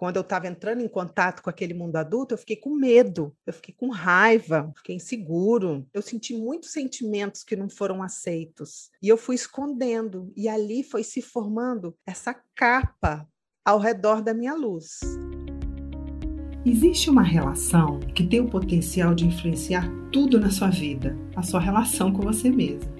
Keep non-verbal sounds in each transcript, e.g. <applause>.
quando eu estava entrando em contato com aquele mundo adulto, eu fiquei com medo, eu fiquei com raiva, fiquei inseguro. Eu senti muitos sentimentos que não foram aceitos. E eu fui escondendo, e ali foi se formando essa capa ao redor da minha luz. Existe uma relação que tem o potencial de influenciar tudo na sua vida, a sua relação com você mesmo.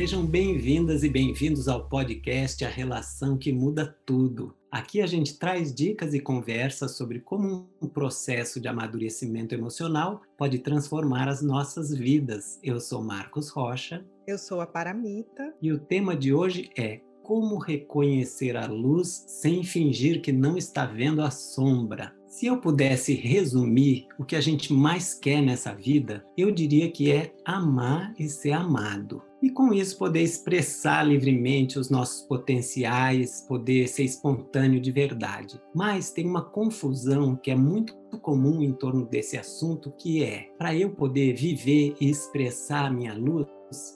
Sejam bem-vindas e bem-vindos ao podcast A Relação que Muda Tudo. Aqui a gente traz dicas e conversas sobre como um processo de amadurecimento emocional pode transformar as nossas vidas. Eu sou Marcos Rocha. Eu sou a Paramita. E o tema de hoje é como reconhecer a luz sem fingir que não está vendo a sombra. Se eu pudesse resumir o que a gente mais quer nessa vida, eu diria que é amar e ser amado e com isso poder expressar livremente os nossos potenciais, poder ser espontâneo de verdade. Mas tem uma confusão que é muito comum em torno desse assunto, que é, para eu poder viver e expressar a minha luz,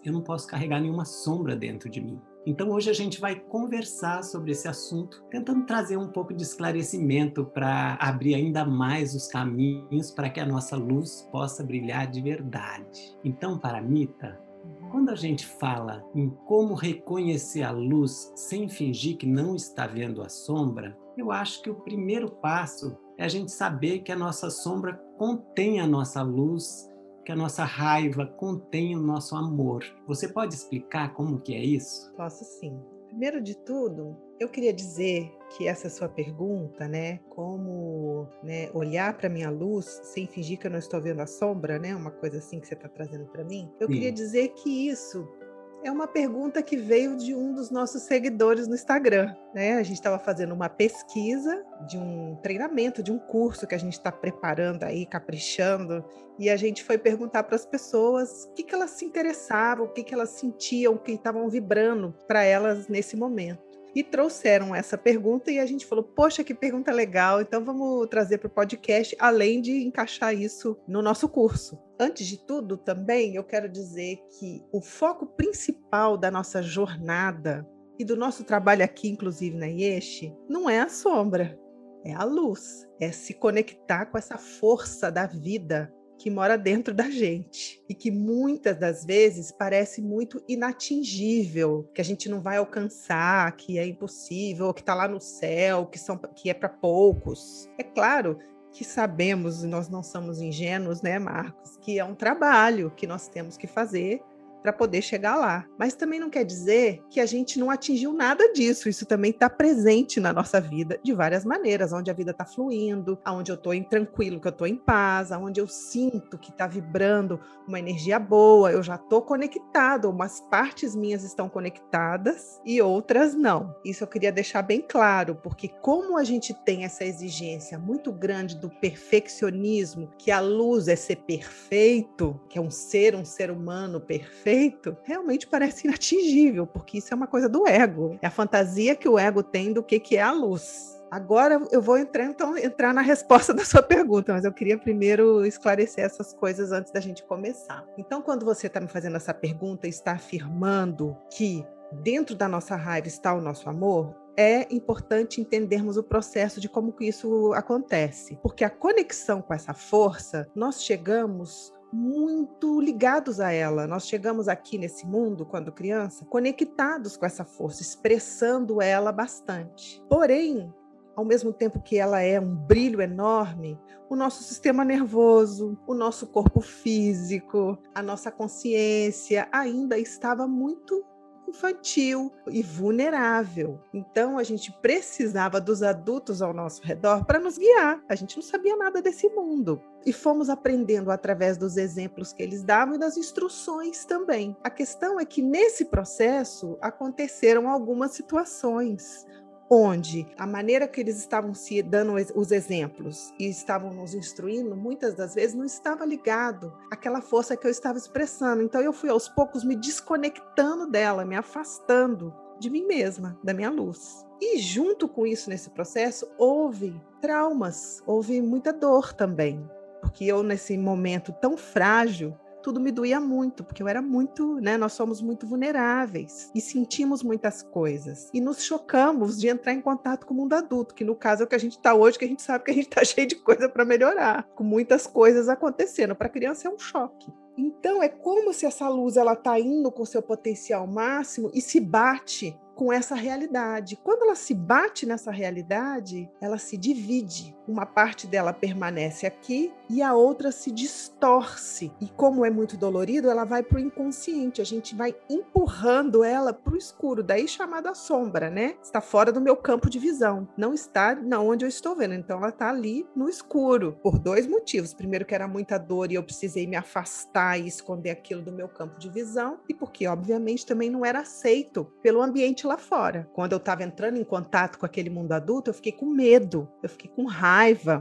eu não posso carregar nenhuma sombra dentro de mim. Então hoje a gente vai conversar sobre esse assunto, tentando trazer um pouco de esclarecimento para abrir ainda mais os caminhos para que a nossa luz possa brilhar de verdade. Então, para Mita, quando a gente fala em como reconhecer a luz sem fingir que não está vendo a sombra, eu acho que o primeiro passo é a gente saber que a nossa sombra contém a nossa luz, que a nossa raiva contém o nosso amor. Você pode explicar como que é isso? Posso sim. Primeiro de tudo, eu queria dizer que essa sua pergunta, né, como né, olhar para minha luz sem fingir que eu não estou vendo a sombra, né, uma coisa assim que você está trazendo para mim, eu Sim. queria dizer que isso é uma pergunta que veio de um dos nossos seguidores no Instagram. Né? A gente estava fazendo uma pesquisa de um treinamento, de um curso que a gente está preparando aí, caprichando, e a gente foi perguntar para as pessoas o que, que elas se interessavam, o que, que elas sentiam, o que estavam vibrando para elas nesse momento e trouxeram essa pergunta e a gente falou: Poxa, que pergunta legal, então vamos trazer para o podcast, além de encaixar isso no nosso curso. Antes de tudo, também eu quero dizer que o foco principal da nossa jornada e do nosso trabalho aqui, inclusive na IESH, não é a sombra, é a luz, é se conectar com essa força da vida que mora dentro da gente e que muitas das vezes parece muito inatingível, que a gente não vai alcançar, que é impossível, que está lá no céu, que são que é para poucos. É claro que sabemos, nós não somos ingênuos, né, Marcos, que é um trabalho que nós temos que fazer para poder chegar lá. Mas também não quer dizer que a gente não atingiu nada disso. Isso também está presente na nossa vida de várias maneiras, onde a vida está fluindo, aonde eu estou tranquilo, que eu estou em paz, aonde eu sinto que está vibrando uma energia boa, eu já estou conectado, umas partes minhas estão conectadas e outras não. Isso eu queria deixar bem claro, porque como a gente tem essa exigência muito grande do perfeccionismo, que a luz é ser perfeito, que é um ser, um ser humano perfeito, realmente parece inatingível, porque isso é uma coisa do ego. É a fantasia que o ego tem do que, que é a luz. Agora eu vou entrar, então, entrar na resposta <laughs> da sua pergunta, mas eu queria primeiro esclarecer essas coisas antes da gente começar. Então, quando você está me fazendo essa pergunta, está afirmando que dentro da nossa raiva está o nosso amor, é importante entendermos o processo de como que isso acontece, porque a conexão com essa força, nós chegamos muito ligados a ela. Nós chegamos aqui nesse mundo, quando criança, conectados com essa força, expressando ela bastante. Porém, ao mesmo tempo que ela é um brilho enorme, o nosso sistema nervoso, o nosso corpo físico, a nossa consciência ainda estava muito infantil e vulnerável. Então a gente precisava dos adultos ao nosso redor para nos guiar. A gente não sabia nada desse mundo. E fomos aprendendo através dos exemplos que eles davam e das instruções também. A questão é que nesse processo aconteceram algumas situações onde a maneira que eles estavam se dando os exemplos e estavam nos instruindo, muitas das vezes não estava ligado àquela força que eu estava expressando. Então eu fui aos poucos me desconectando dela, me afastando de mim mesma, da minha luz. E junto com isso, nesse processo, houve traumas, houve muita dor também. Porque eu, nesse momento tão frágil, tudo me doía muito, porque eu era muito, né? Nós somos muito vulneráveis e sentimos muitas coisas. E nos chocamos de entrar em contato com o mundo adulto, que no caso é o que a gente está hoje, que a gente sabe que a gente está <laughs> cheio de coisa para melhorar, com muitas coisas acontecendo. Para a criança é um choque. Então é como se essa luz ela está indo com seu potencial máximo e se bate com essa realidade. Quando ela se bate nessa realidade, ela se divide. Uma parte dela permanece aqui e a outra se distorce. E como é muito dolorido, ela vai para o inconsciente. A gente vai empurrando ela para o escuro, daí chamada sombra, né? Está fora do meu campo de visão. Não está na onde eu estou vendo. Então ela está ali no escuro por dois motivos. Primeiro que era muita dor e eu precisei me afastar e esconder aquilo do meu campo de visão, e porque obviamente também não era aceito pelo ambiente lá fora. Quando eu estava entrando em contato com aquele mundo adulto, eu fiquei com medo, eu fiquei com raiva,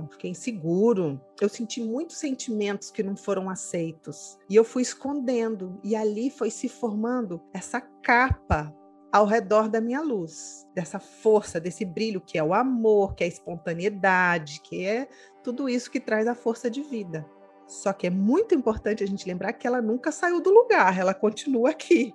fiquei inseguro. Eu senti muitos sentimentos que não foram aceitos. E eu fui escondendo. E ali foi se formando essa capa ao redor da minha luz, dessa força, desse brilho que é o amor, que é a espontaneidade, que é tudo isso que traz a força de vida. Só que é muito importante a gente lembrar que ela nunca saiu do lugar, ela continua aqui.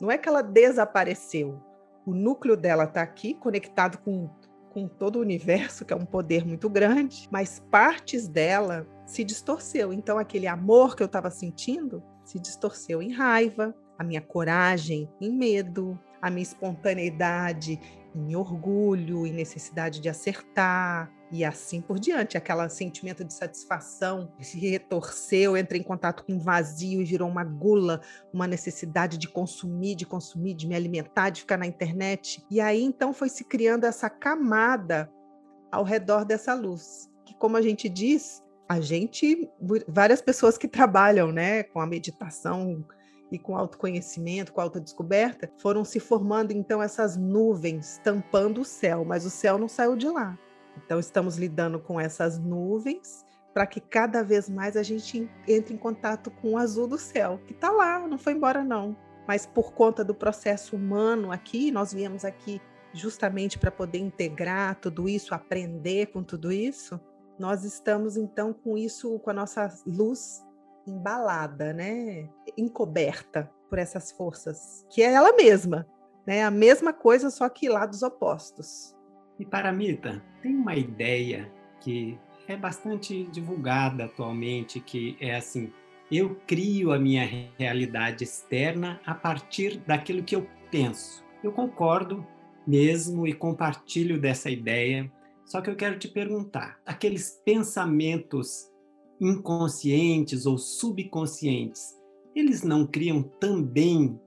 Não é que ela desapareceu o núcleo dela está aqui, conectado com, com todo o universo, que é um poder muito grande, mas partes dela se distorceu. Então, aquele amor que eu estava sentindo se distorceu em raiva, a minha coragem em medo, a minha espontaneidade em orgulho, em necessidade de acertar, e assim por diante. Aquele sentimento de satisfação se retorceu, entra em contato com um vazio virou uma gula, uma necessidade de consumir, de consumir, de me alimentar, de ficar na internet. E aí então foi se criando essa camada ao redor dessa luz, que como a gente diz, a gente, várias pessoas que trabalham, né, com a meditação e com autoconhecimento, com autodescoberta, foram se formando então essas nuvens tampando o céu, mas o céu não saiu de lá. Então, estamos lidando com essas nuvens para que cada vez mais a gente entre em contato com o azul do céu, que está lá, não foi embora não. Mas por conta do processo humano aqui, nós viemos aqui justamente para poder integrar tudo isso, aprender com tudo isso. Nós estamos então com isso, com a nossa luz embalada, né? Encoberta por essas forças, que é ela mesma, né? A mesma coisa, só que lados opostos. E Paramita, tem uma ideia que é bastante divulgada atualmente, que é assim: eu crio a minha realidade externa a partir daquilo que eu penso. Eu concordo mesmo e compartilho dessa ideia, só que eu quero te perguntar: aqueles pensamentos inconscientes ou subconscientes, eles não criam também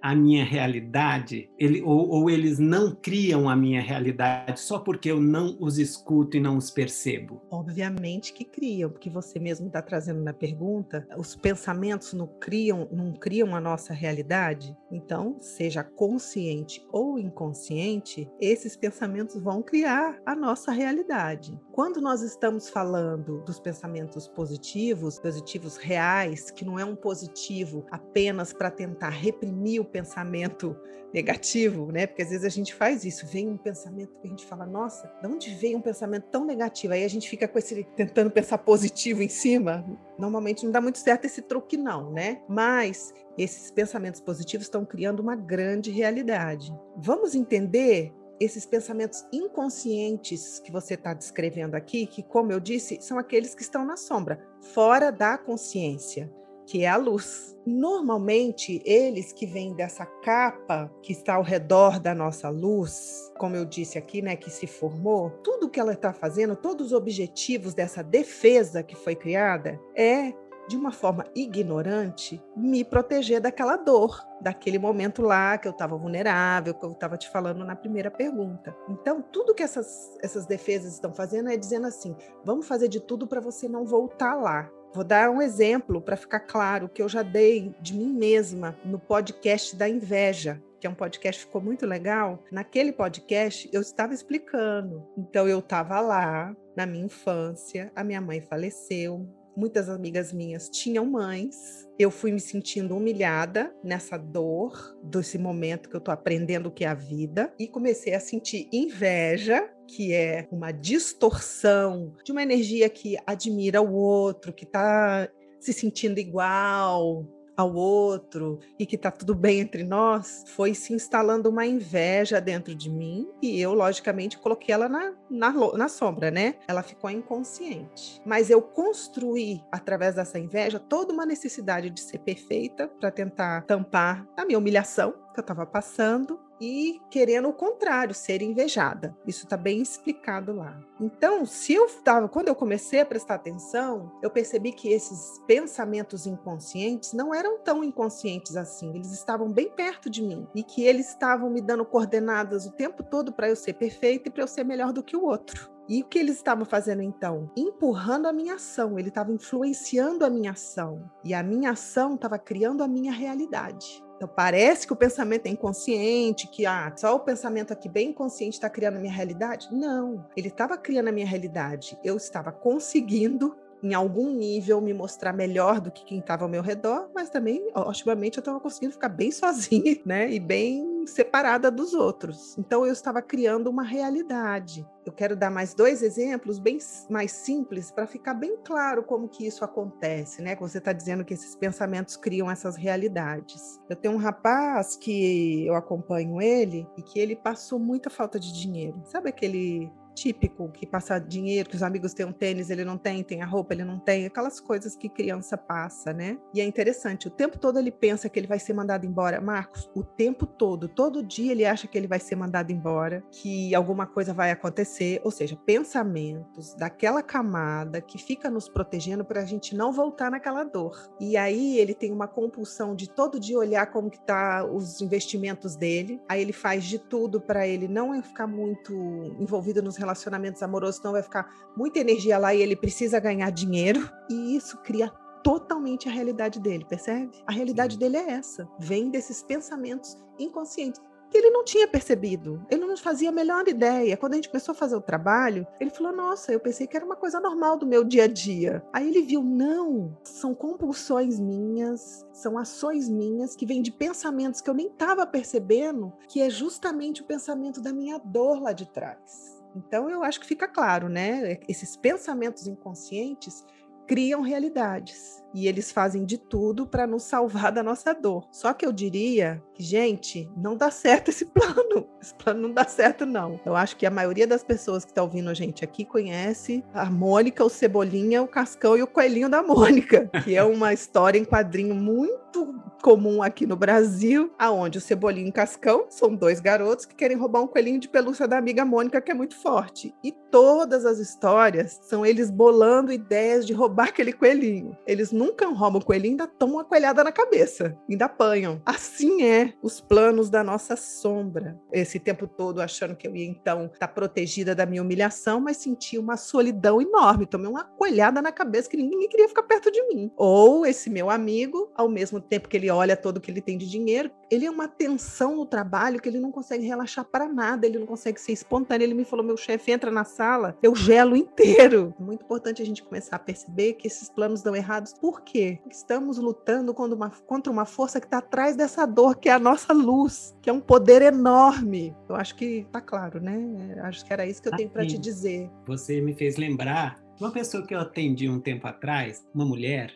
a minha realidade, ele, ou, ou, eles não criam a minha realidade só porque eu não os escuto e não os percebo? Obviamente que criam, porque você mesmo está trazendo na pergunta, os pensamentos não criam, não criam a nossa realidade. Então, seja consciente ou inconsciente, esses pensamentos vão criar a nossa realidade. Quando nós estamos falando dos pensamentos positivos, positivos reais, que não é um positivo apenas para tentar reprimir o pensamento negativo, né? Porque às vezes a gente faz isso, vem um pensamento que a gente fala, nossa, de onde veio um pensamento tão negativo? Aí a gente fica com esse tentando pensar positivo em cima. Normalmente não dá muito certo esse truque não, né? Mas esses pensamentos positivos estão criando uma grande realidade. Vamos entender esses pensamentos inconscientes que você está descrevendo aqui, que, como eu disse, são aqueles que estão na sombra, fora da consciência que é a luz. Normalmente, eles que vêm dessa capa que está ao redor da nossa luz, como eu disse aqui, né, que se formou, tudo que ela está fazendo, todos os objetivos dessa defesa que foi criada é de uma forma ignorante, me proteger daquela dor, daquele momento lá que eu estava vulnerável, que eu estava te falando na primeira pergunta. Então, tudo que essas, essas defesas estão fazendo é dizendo assim: vamos fazer de tudo para você não voltar lá. Vou dar um exemplo para ficar claro que eu já dei de mim mesma no podcast da inveja, que é um podcast que ficou muito legal. Naquele podcast eu estava explicando. Então eu estava lá na minha infância, a minha mãe faleceu, muitas amigas minhas tinham mães. Eu fui me sentindo humilhada nessa dor desse momento que eu tô aprendendo o que é a vida e comecei a sentir inveja que é uma distorção de uma energia que admira o outro, que está se sentindo igual, ao outro e que está tudo bem entre nós, foi se instalando uma inveja dentro de mim e eu, logicamente, coloquei ela na, na, na sombra, né? Ela ficou inconsciente. Mas eu construí, através dessa inveja, toda uma necessidade de ser perfeita para tentar tampar a minha humilhação que eu estava passando e querendo o contrário, ser invejada. Isso está bem explicado lá. Então, se eu estava, quando eu comecei a prestar atenção, eu percebi que esses pensamentos inconscientes não eram tão inconscientes assim. Eles estavam bem perto de mim e que eles estavam me dando coordenadas o tempo todo para eu ser perfeita e para eu ser melhor do que o outro. E o que eles estavam fazendo então? Empurrando a minha ação, ele estava influenciando a minha ação. E a minha ação estava criando a minha realidade. Então, parece que o pensamento é inconsciente, que ah, só o pensamento aqui bem inconsciente está criando a minha realidade. Não, ele estava criando a minha realidade. Eu estava conseguindo em algum nível me mostrar melhor do que quem estava ao meu redor, mas também, otimamente, eu estava conseguindo ficar bem sozinha, <laughs> né? E bem separada dos outros. Então eu estava criando uma realidade. Eu quero dar mais dois exemplos bem mais simples para ficar bem claro como que isso acontece, né? Que você está dizendo que esses pensamentos criam essas realidades. Eu tenho um rapaz que eu acompanho ele e que ele passou muita falta de dinheiro. Sabe aquele típico que passa dinheiro, que os amigos têm um tênis, ele não tem, tem a roupa, ele não tem, aquelas coisas que criança passa, né? E é interessante, o tempo todo ele pensa que ele vai ser mandado embora. Marcos, o tempo todo, todo dia ele acha que ele vai ser mandado embora, que alguma coisa vai acontecer, ou seja, pensamentos daquela camada que fica nos protegendo para a gente não voltar naquela dor. E aí ele tem uma compulsão de todo dia olhar como que tá os investimentos dele, aí ele faz de tudo para ele não ficar muito envolvido nos relacionamentos relacionamentos amorosos, então vai ficar muita energia lá e ele precisa ganhar dinheiro. E isso cria totalmente a realidade dele, percebe? A realidade dele é essa, vem desses pensamentos inconscientes que ele não tinha percebido. Ele não fazia a melhor ideia. Quando a gente começou a fazer o trabalho, ele falou: Nossa, eu pensei que era uma coisa normal do meu dia a dia. Aí ele viu: Não, são compulsões minhas, são ações minhas que vêm de pensamentos que eu nem estava percebendo, que é justamente o pensamento da minha dor lá de trás. Então, eu acho que fica claro, né? Esses pensamentos inconscientes criam realidades e eles fazem de tudo para nos salvar da nossa dor. Só que eu diria que, gente, não dá certo esse <laughs> plano. Esse plano não dá certo, não. Eu acho que a maioria das pessoas que está ouvindo a gente aqui conhece a Mônica, o Cebolinha, o Cascão e o Coelhinho da Mônica, <laughs> que é uma história em quadrinho muito comum aqui no Brasil, aonde o Cebolinho e o Cascão são dois garotos que querem roubar um coelhinho de pelúcia da amiga Mônica, que é muito forte. E todas as histórias são eles bolando ideias de roubar aquele coelhinho. Eles nunca roubam coelhinho, ainda tomam uma coelhada na cabeça, ainda apanham. Assim é os planos da nossa sombra. Esse tempo todo achando que eu ia então estar tá protegida da minha humilhação, mas senti uma solidão enorme. Tomei uma coelhada na cabeça que ninguém queria ficar perto de mim. Ou esse meu amigo, ao mesmo tempo que ele olha todo o que ele tem de dinheiro, ele é uma tensão no trabalho que ele não consegue relaxar para nada, ele não consegue ser espontâneo. Ele me falou: meu chefe entra na sala, eu gelo inteiro. Muito importante a gente começar a perceber que esses planos dão errados. Por quê? Estamos lutando contra uma, contra uma força que está atrás dessa dor, que é a nossa luz, que é um poder enorme. Eu acho que tá claro, né? Acho que era isso que eu tenho para te dizer. Você me fez lembrar uma pessoa que eu atendi um tempo atrás, uma mulher,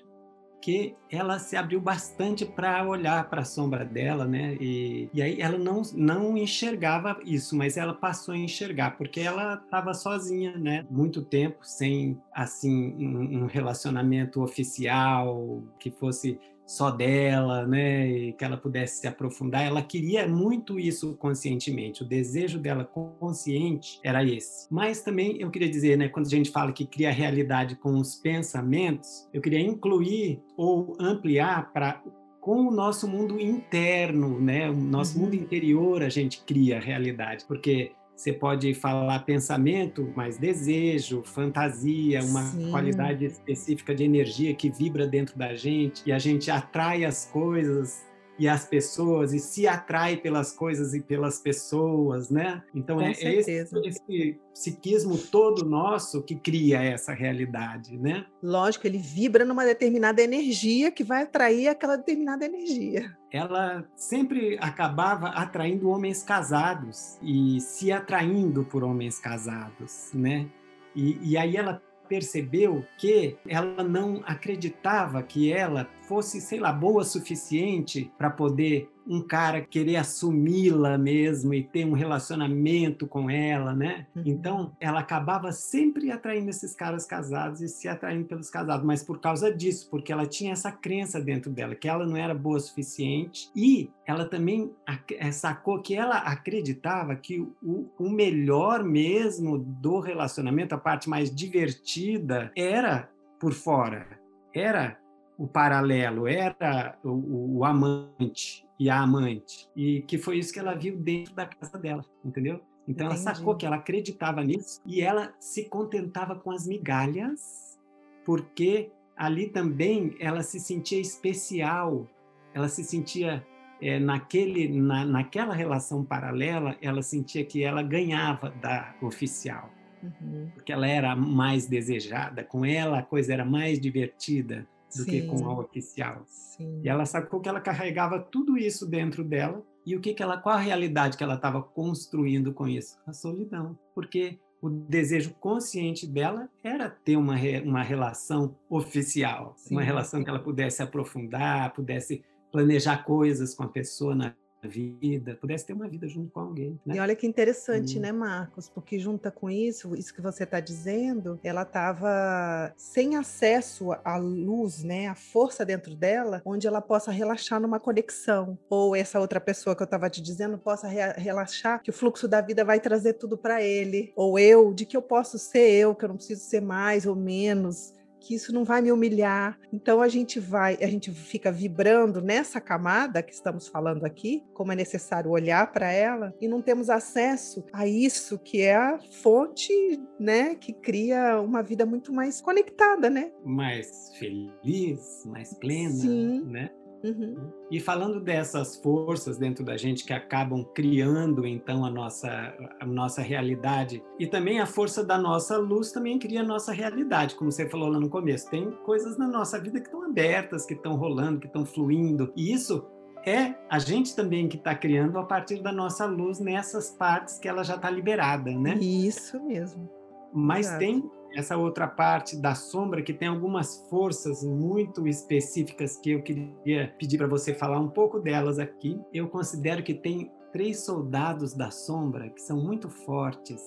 que ela se abriu bastante para olhar para a sombra dela, né? E, e aí ela não, não enxergava isso, mas ela passou a enxergar, porque ela estava sozinha, né? Muito tempo sem, assim, um, um relacionamento oficial que fosse só dela, né, e que ela pudesse se aprofundar. Ela queria muito isso conscientemente. O desejo dela consciente era esse. Mas também eu queria dizer, né, quando a gente fala que cria realidade com os pensamentos, eu queria incluir ou ampliar para com o nosso mundo interno, né? O nosso uhum. mundo interior a gente cria realidade, porque você pode falar pensamento, mas desejo, fantasia, uma Sim. qualidade específica de energia que vibra dentro da gente e a gente atrai as coisas e as pessoas e se atrai pelas coisas e pelas pessoas, né? Então Com é, é esse, esse psiquismo todo nosso que cria essa realidade, né? Lógico, ele vibra numa determinada energia que vai atrair aquela determinada energia. Ela sempre acabava atraindo homens casados e se atraindo por homens casados, né? E, e aí ela percebeu que ela não acreditava que ela fosse, sei lá, boa suficiente para poder um cara querer assumi-la mesmo e ter um relacionamento com ela, né? Uhum. Então, ela acabava sempre atraindo esses caras casados e se atraindo pelos casados, mas por causa disso, porque ela tinha essa crença dentro dela que ela não era boa o suficiente e ela também eh, sacou que ela acreditava que o, o melhor mesmo do relacionamento, a parte mais divertida, era por fora, era o paralelo, era o, o, amante e a amante. E que foi isso que ela viu dentro da casa dela, entendeu? Então Entendi. ela sacou que ela acreditava nisso e ela se contentava com as migalhas, porque ali também ela se sentia especial, ela se sentia é, naquele, na, naquela relação paralela, ela sentia que ela ganhava da oficial. Uhum. Porque ela era mais desejada, com ela a coisa era mais divertida do Sim. que com a oficial. Sim. E ela sacou que ela carregava tudo isso dentro dela e o que, que ela, qual a realidade que ela estava construindo com isso? A solidão, porque o desejo consciente dela era ter uma, uma relação oficial, Sim. uma relação que ela pudesse aprofundar, pudesse planejar coisas com a pessoa na vida, pudesse ter uma vida junto com alguém. Né? E olha que interessante, hum. né, Marcos? Porque junta com isso, isso que você está dizendo, ela estava sem acesso à luz, né, à força dentro dela, onde ela possa relaxar numa conexão. Ou essa outra pessoa que eu estava te dizendo possa re relaxar que o fluxo da vida vai trazer tudo para ele. Ou eu, de que eu posso ser eu, que eu não preciso ser mais ou menos que isso não vai me humilhar. Então a gente vai, a gente fica vibrando nessa camada que estamos falando aqui, como é necessário olhar para ela e não temos acesso a isso que é a fonte, né, que cria uma vida muito mais conectada, né? Mais feliz, mais plena, Sim. né? Uhum. E falando dessas forças dentro da gente que acabam criando então a nossa, a nossa realidade e também a força da nossa luz também cria a nossa realidade, como você falou lá no começo. Tem coisas na nossa vida que estão abertas, que estão rolando, que estão fluindo. E isso é a gente também que está criando a partir da nossa luz nessas partes que ela já está liberada, né? Isso mesmo. Mas Exato. tem essa outra parte da sombra que tem algumas forças muito específicas que eu queria pedir para você falar um pouco delas aqui. Eu considero que tem três soldados da sombra que são muito fortes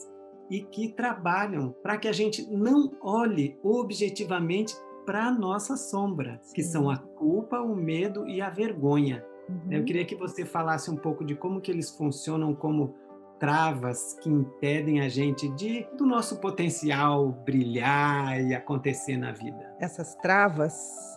e que trabalham para que a gente não olhe objetivamente para a nossa sombra, que são a culpa, o medo e a vergonha. Uhum. Eu queria que você falasse um pouco de como que eles funcionam como travas que impedem a gente de do nosso potencial brilhar e acontecer na vida. Essas travas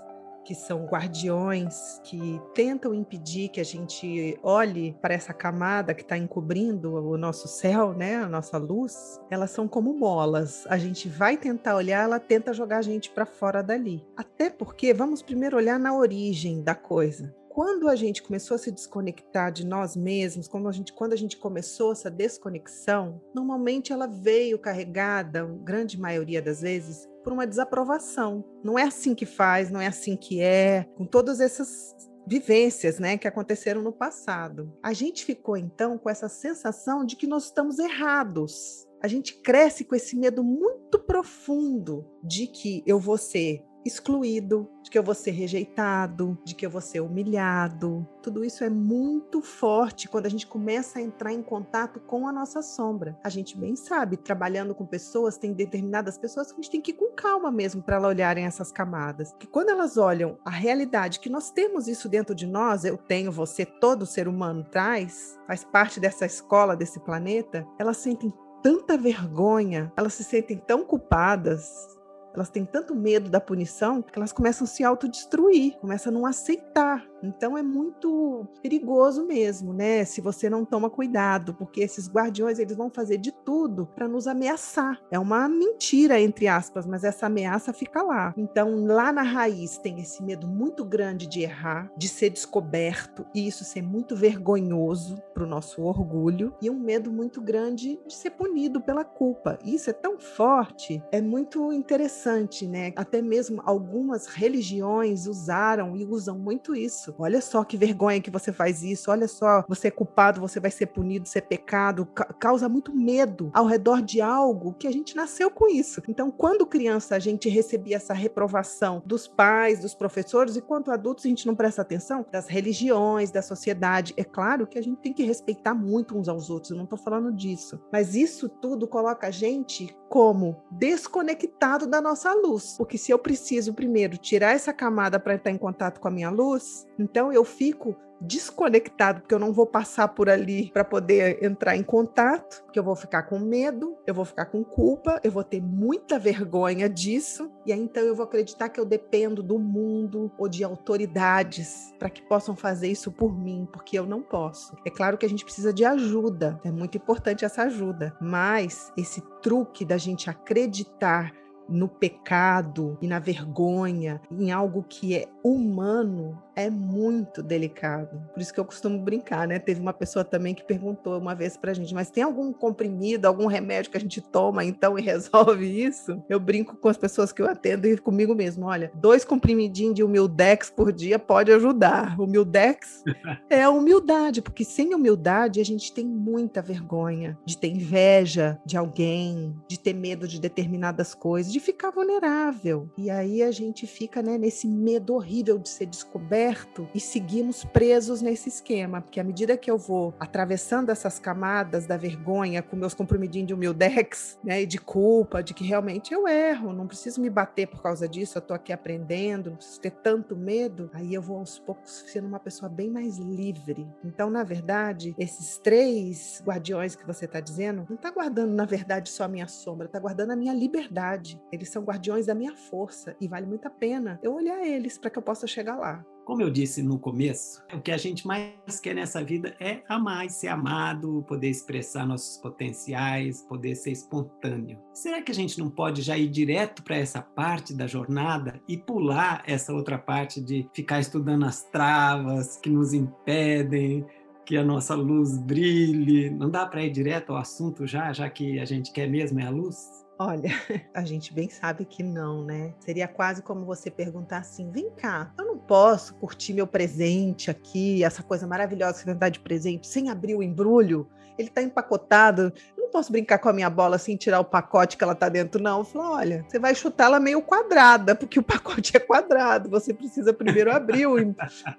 que são guardiões que tentam impedir que a gente olhe para essa camada que está encobrindo o nosso céu, né, a nossa luz, elas são como molas. A gente vai tentar olhar, ela tenta jogar a gente para fora dali. Até porque vamos primeiro olhar na origem da coisa quando a gente começou a se desconectar de nós mesmos, quando a gente, quando a gente começou essa desconexão, normalmente ela veio carregada, grande maioria das vezes, por uma desaprovação. Não é assim que faz, não é assim que é, com todas essas vivências, né, que aconteceram no passado. A gente ficou então com essa sensação de que nós estamos errados. A gente cresce com esse medo muito profundo de que eu vou ser excluído, de que eu vou ser rejeitado, de que eu vou ser humilhado. Tudo isso é muito forte quando a gente começa a entrar em contato com a nossa sombra. A gente bem sabe, trabalhando com pessoas, tem determinadas pessoas que a gente tem que ir com calma mesmo para elas olharem essas camadas. Que quando elas olham a realidade, que nós temos isso dentro de nós, eu tenho, você, todo ser humano traz, faz parte dessa escola, desse planeta, elas sentem tanta vergonha, elas se sentem tão culpadas, elas têm tanto medo da punição que elas começam a se autodestruir, começam a não aceitar Então é muito perigoso mesmo, né? Se você não toma cuidado, porque esses guardiões eles vão fazer de tudo para nos ameaçar. É uma mentira entre aspas, mas essa ameaça fica lá. Então lá na raiz tem esse medo muito grande de errar, de ser descoberto e isso ser muito vergonhoso para o nosso orgulho e um medo muito grande de ser punido pela culpa. Isso é tão forte, é muito interessante, né? Até mesmo algumas religiões usaram e usam muito isso. Olha só que vergonha que você faz isso, olha só, você é culpado, você vai ser punido, isso é pecado, ca causa muito medo ao redor de algo que a gente nasceu com isso. Então, quando criança a gente recebia essa reprovação dos pais, dos professores, e quanto adultos a gente não presta atenção das religiões, da sociedade. É claro que a gente tem que respeitar muito uns aos outros, eu não estou falando disso. Mas isso tudo coloca a gente como desconectado da nossa luz. Porque se eu preciso primeiro tirar essa camada para estar em contato com a minha luz, então eu fico desconectado, porque eu não vou passar por ali para poder entrar em contato, porque eu vou ficar com medo, eu vou ficar com culpa, eu vou ter muita vergonha disso, e aí então eu vou acreditar que eu dependo do mundo ou de autoridades para que possam fazer isso por mim, porque eu não posso. É claro que a gente precisa de ajuda, é muito importante essa ajuda, mas esse truque da gente acreditar no pecado e na vergonha, em algo que é humano, é muito delicado. Por isso que eu costumo brincar, né? Teve uma pessoa também que perguntou uma vez pra gente, mas tem algum comprimido, algum remédio que a gente toma então e <laughs> resolve isso? Eu brinco com as pessoas que eu atendo e comigo mesmo, olha, dois comprimidinhos de humildex por dia pode ajudar. Humildex <laughs> é a humildade, porque sem humildade a gente tem muita vergonha de ter inveja de alguém, de ter medo de determinadas coisas, de ficar vulnerável. E aí a gente fica, né, nesse medo horrível de ser descoberto e seguimos presos nesse esquema, porque à medida que eu vou atravessando essas camadas da vergonha com meus comprimidinhos de humildex, <laughs> né, e de culpa, de que realmente eu erro, não preciso me bater por causa disso, eu tô aqui aprendendo, não preciso ter tanto medo, aí eu vou aos poucos sendo uma pessoa bem mais livre. Então, na verdade, esses três guardiões que você está dizendo, não está guardando, na verdade, só a minha sombra, está guardando a minha liberdade. Eles são guardiões da minha força e vale muito a pena eu olhar eles para eu possa chegar lá. Como eu disse no começo, o que a gente mais quer nessa vida é amar e ser amado, poder expressar nossos potenciais, poder ser espontâneo. Será que a gente não pode já ir direto para essa parte da jornada e pular essa outra parte de ficar estudando as travas que nos impedem, que a nossa luz brilhe? Não dá para ir direto ao assunto já, já que a gente quer mesmo é a luz? Olha, <laughs> a gente bem sabe que não, né? Seria quase como você perguntar assim: vem cá, eu não posso curtir meu presente aqui, essa coisa maravilhosa que você vai dar de presente, sem abrir o embrulho? Ele tá empacotado, eu não posso brincar com a minha bola sem tirar o pacote que ela tá dentro, não. Eu falo, olha, você vai chutar ela meio quadrada, porque o pacote é quadrado. Você precisa primeiro abrir, o,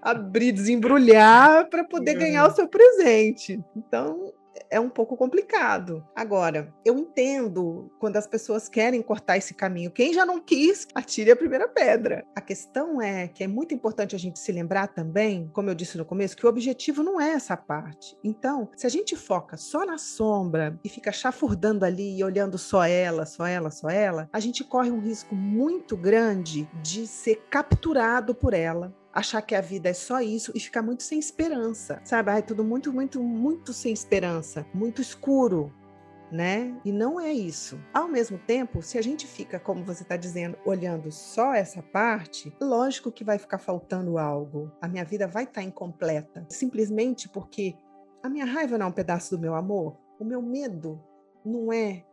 abrir desembrulhar para poder ganhar o seu presente. Então, é um pouco complicado. Agora, eu entendo quando as pessoas querem cortar esse caminho. Quem já não quis, atire a primeira pedra. A questão é que é muito importante a gente se lembrar também, como eu disse no começo, que o objetivo não é essa parte. Então, se a gente foca só na sombra e fica chafurdando ali e olhando só ela, só ela, só ela, a gente corre um risco muito grande de ser capturado por ela achar que a vida é só isso e ficar muito sem esperança, sabe? Ai, tudo muito, muito, muito sem esperança, muito escuro, né? E não é isso. Ao mesmo tempo, se a gente fica, como você está dizendo, olhando só essa parte, lógico que vai ficar faltando algo. A minha vida vai estar tá incompleta, simplesmente porque a minha raiva não é um pedaço do meu amor, o meu medo não é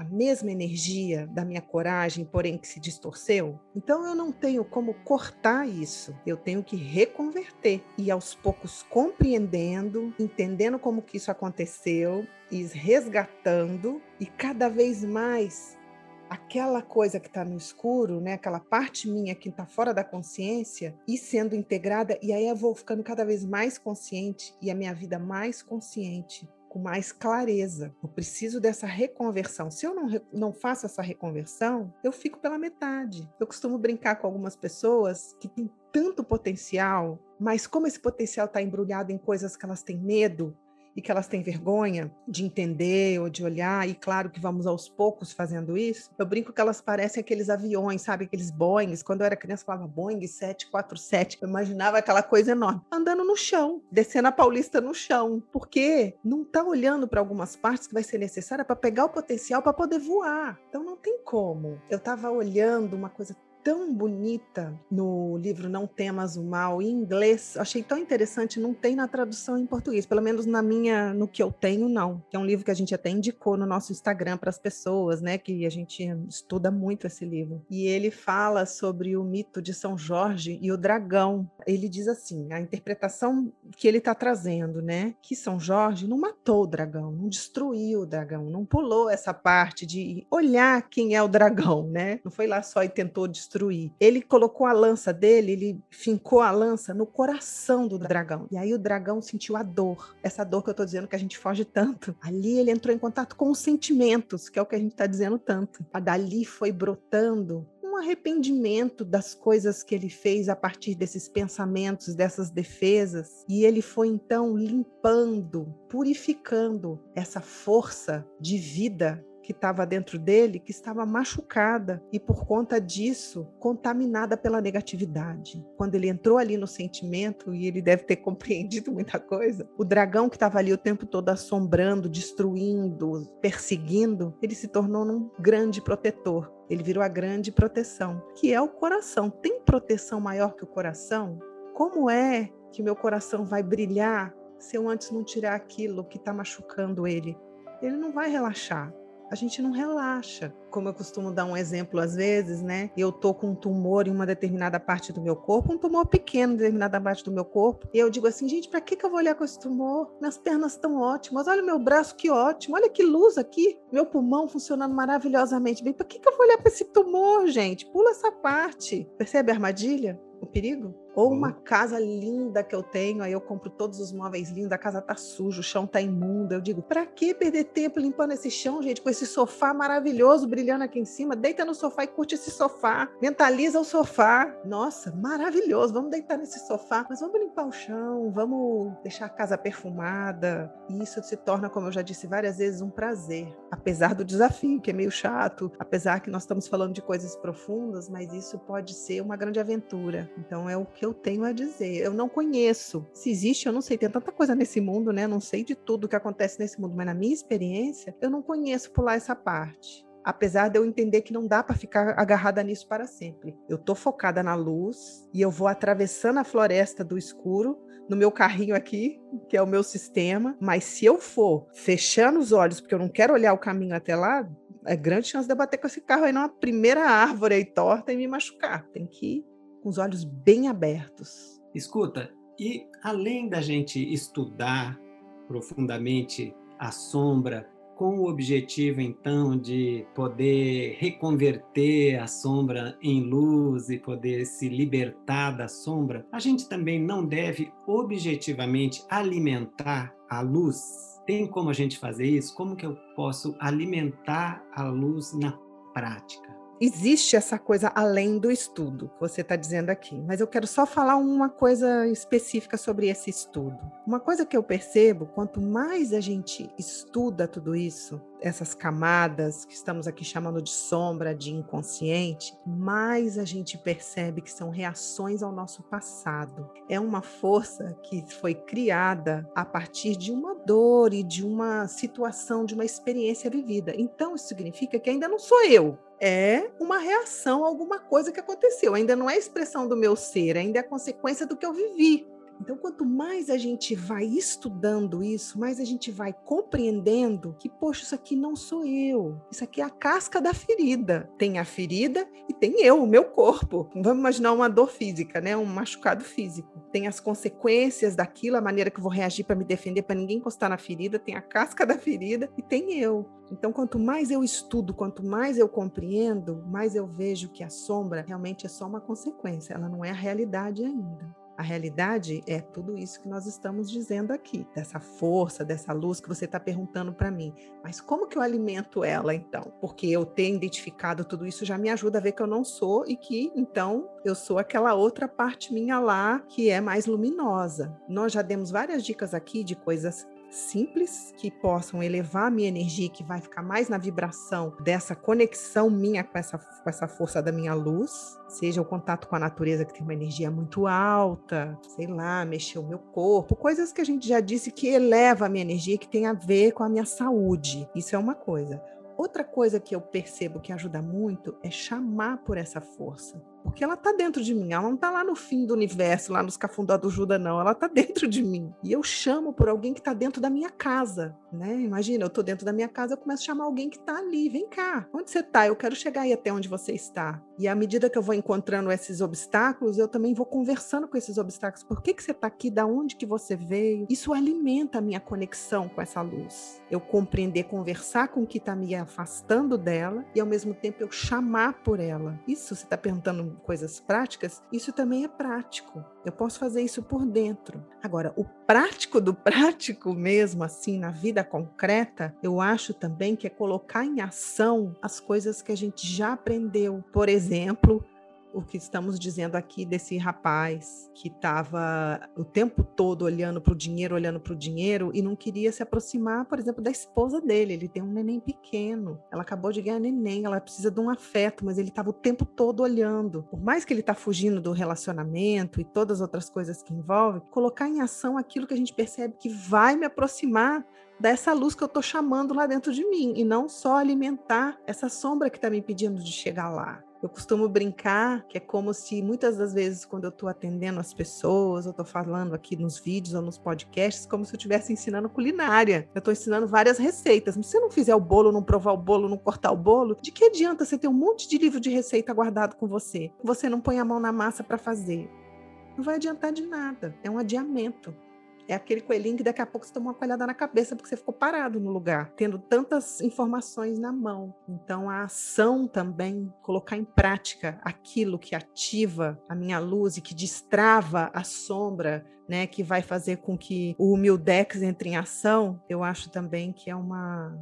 a mesma energia da minha coragem, porém que se distorceu. Então eu não tenho como cortar isso. Eu tenho que reconverter e aos poucos compreendendo, entendendo como que isso aconteceu e resgatando e cada vez mais aquela coisa que está no escuro, né, aquela parte minha que está fora da consciência, e sendo integrada, e aí eu vou ficando cada vez mais consciente e a minha vida mais consciente com mais clareza. Eu preciso dessa reconversão. Se eu não, não faço essa reconversão, eu fico pela metade. Eu costumo brincar com algumas pessoas que têm tanto potencial, mas como esse potencial está embrulhado em coisas que elas têm medo, e que elas têm vergonha de entender ou de olhar, e claro que vamos aos poucos fazendo isso, eu brinco que elas parecem aqueles aviões, sabe? Aqueles Boeings. Quando eu era criança, eu falava Boeing 747. Eu imaginava aquela coisa enorme, andando no chão, descendo a Paulista no chão, porque não está olhando para algumas partes que vai ser necessária para pegar o potencial para poder voar. Então não tem como. Eu estava olhando uma coisa tão bonita no livro Não Temas o Mal em inglês. Achei tão interessante, não tem na tradução em português, pelo menos na minha, no que eu tenho, não. É um livro que a gente até indicou no nosso Instagram para as pessoas, né, que a gente estuda muito esse livro. E ele fala sobre o mito de São Jorge e o dragão. Ele diz assim, a interpretação que ele está trazendo, né, que São Jorge não matou o dragão, não destruiu o dragão, não pulou essa parte de olhar quem é o dragão, né? Não foi lá só e tentou destruir destruir. Ele colocou a lança dele, ele fincou a lança no coração do dragão. E aí o dragão sentiu a dor. Essa dor que eu tô dizendo que a gente foge tanto. Ali ele entrou em contato com os sentimentos, que é o que a gente está dizendo tanto. A dali foi brotando um arrependimento das coisas que ele fez a partir desses pensamentos, dessas defesas, e ele foi então limpando, purificando essa força de vida que estava dentro dele que estava machucada e por conta disso contaminada pela negatividade. Quando ele entrou ali no sentimento e ele deve ter <laughs> compreendido muita coisa, o dragão que estava ali o tempo todo assombrando, destruindo, perseguindo, ele se tornou um grande protetor. Ele virou a grande proteção, que é o coração. Tem proteção maior que o coração? Como é que meu coração vai brilhar se eu antes não tirar aquilo que está machucando ele? Ele não vai relaxar a gente não relaxa. Como eu costumo dar um exemplo às vezes, né? Eu tô com um tumor em uma determinada parte do meu corpo, um tumor pequeno em determinada parte do meu corpo, e eu digo assim, gente, para que, que eu vou olhar com esse tumor? Minhas pernas estão ótimas, olha o meu braço que ótimo, olha que luz aqui, meu pulmão funcionando maravilhosamente bem. Para que, que eu vou olhar para esse tumor, gente? Pula essa parte. Percebe a armadilha? O perigo? Ou uma casa linda que eu tenho, aí eu compro todos os móveis lindos, a casa tá suja, o chão tá imundo. Eu digo, pra que perder tempo limpando esse chão, gente, com esse sofá maravilhoso brilhando aqui em cima? Deita no sofá e curte esse sofá. Mentaliza o sofá. Nossa, maravilhoso. Vamos deitar nesse sofá, mas vamos limpar o chão, vamos deixar a casa perfumada. E isso se torna, como eu já disse várias vezes, um prazer. Apesar do desafio, que é meio chato, apesar que nós estamos falando de coisas profundas, mas isso pode ser uma grande aventura. Então é o que eu tenho a dizer. Eu não conheço. Se existe, eu não sei. Tem tanta coisa nesse mundo, né? Não sei de tudo que acontece nesse mundo, mas na minha experiência, eu não conheço pular essa parte. Apesar de eu entender que não dá para ficar agarrada nisso para sempre. Eu tô focada na luz e eu vou atravessando a floresta do escuro no meu carrinho aqui, que é o meu sistema, mas se eu for fechando os olhos porque eu não quero olhar o caminho até lá, é grande chance de eu bater com esse carro aí numa primeira árvore aí torta e me machucar. Tem que com os olhos bem abertos. Escuta, e além da gente estudar profundamente a sombra, com o objetivo então de poder reconverter a sombra em luz e poder se libertar da sombra, a gente também não deve objetivamente alimentar a luz. Tem como a gente fazer isso? Como que eu posso alimentar a luz na prática? Existe essa coisa além do estudo, que você está dizendo aqui, mas eu quero só falar uma coisa específica sobre esse estudo. Uma coisa que eu percebo, quanto mais a gente estuda tudo isso, essas camadas que estamos aqui chamando de sombra, de inconsciente, mais a gente percebe que são reações ao nosso passado. É uma força que foi criada a partir de uma dor e de uma situação, de uma experiência vivida. Então, isso significa que ainda não sou eu, é uma reação a alguma coisa que aconteceu. Ainda não é expressão do meu ser, ainda é consequência do que eu vivi. Então, quanto mais a gente vai estudando isso, mais a gente vai compreendendo que, poxa, isso aqui não sou eu. Isso aqui é a casca da ferida. Tem a ferida e tem eu, o meu corpo. Vamos imaginar uma dor física, né? Um machucado físico. Tem as consequências daquilo, a maneira que eu vou reagir para me defender, para ninguém encostar na ferida. Tem a casca da ferida e tem eu. Então, quanto mais eu estudo, quanto mais eu compreendo, mais eu vejo que a sombra realmente é só uma consequência, ela não é a realidade ainda. A realidade é tudo isso que nós estamos dizendo aqui, dessa força, dessa luz que você está perguntando para mim. Mas como que eu alimento ela então? Porque eu ter identificado tudo isso já me ajuda a ver que eu não sou e que então eu sou aquela outra parte minha lá que é mais luminosa. Nós já demos várias dicas aqui de coisas simples que possam elevar a minha energia, que vai ficar mais na vibração dessa conexão minha com essa, com essa força da minha luz, seja o contato com a natureza que tem uma energia muito alta, sei lá, mexer o meu corpo, coisas que a gente já disse que eleva a minha energia, que tem a ver com a minha saúde. Isso é uma coisa. Outra coisa que eu percebo que ajuda muito é chamar por essa força. Porque ela está dentro de mim, ela não está lá no fim do universo, lá nos cafundó do Judas, não. Ela está <laughs> dentro de mim. E eu chamo por alguém que está dentro da minha casa, né? Imagina, eu estou dentro da minha casa, eu começo a chamar alguém que está ali. Vem cá, onde você está? Eu quero chegar aí até onde você está. E à medida que eu vou encontrando esses obstáculos, eu também vou conversando com esses obstáculos. Por que, que você está aqui? Da onde que você veio? Isso alimenta a minha conexão com essa luz. Eu compreender, conversar com o que está me afastando dela e ao mesmo tempo eu chamar por ela. Isso você está perguntando coisas práticas, isso também é prático. Eu posso fazer isso por dentro. Agora, o prático do <laughs> prático mesmo, assim, na vida concreta, eu acho também que é colocar em ação as coisas que a gente já aprendeu. Por exemplo, o que estamos dizendo aqui desse rapaz que estava o tempo todo olhando para o dinheiro, olhando para o dinheiro e não queria se aproximar, por exemplo, da esposa dele. Ele tem um neném pequeno, ela acabou de ganhar neném, ela precisa de um afeto, mas ele estava o tempo todo olhando. Por mais que ele está fugindo do relacionamento e todas as outras coisas que envolve, colocar em ação aquilo que a gente percebe que vai me aproximar dessa luz que eu estou chamando lá dentro de mim e não só alimentar essa sombra que está me pedindo de chegar lá. Eu costumo brincar que é como se muitas das vezes, quando eu estou atendendo as pessoas, eu estou falando aqui nos vídeos ou nos podcasts, como se eu estivesse ensinando culinária. Eu estou ensinando várias receitas. Mas se você não fizer o bolo, não provar o bolo, não cortar o bolo, de que adianta você ter um monte de livro de receita guardado com você? Você não põe a mão na massa para fazer. Não vai adiantar de nada. É um adiamento. É aquele coelhinho que daqui a pouco você toma uma coelhada na cabeça porque você ficou parado no lugar, tendo tantas informações na mão. Então, a ação também, colocar em prática aquilo que ativa a minha luz e que destrava a sombra, né, que vai fazer com que o humildex entre em ação, eu acho também que é uma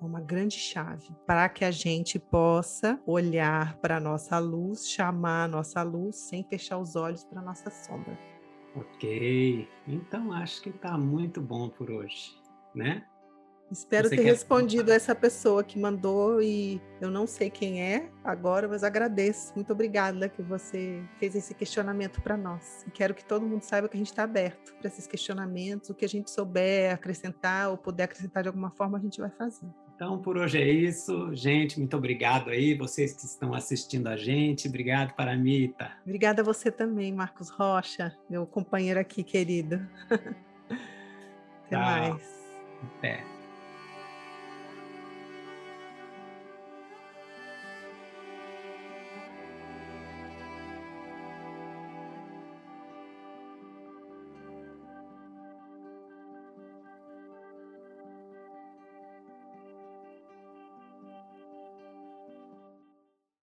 é uma grande chave para que a gente possa olhar para a nossa luz, chamar a nossa luz sem fechar os olhos para a nossa sombra. Ok, então acho que está muito bom por hoje, né? Espero Você ter quer... respondido essa pessoa que mandou e eu não sei quem é agora, mas agradeço. Muito obrigada que você fez esse questionamento para nós. E quero que todo mundo saiba que a gente está aberto para esses questionamentos. O que a gente souber acrescentar ou puder acrescentar de alguma forma, a gente vai fazer. Então, por hoje é isso. Gente, muito obrigado aí, vocês que estão assistindo a gente. Obrigado, Paramita. Obrigada a você também, Marcos Rocha, meu companheiro aqui querido. <laughs> Até Tchau. mais. Até.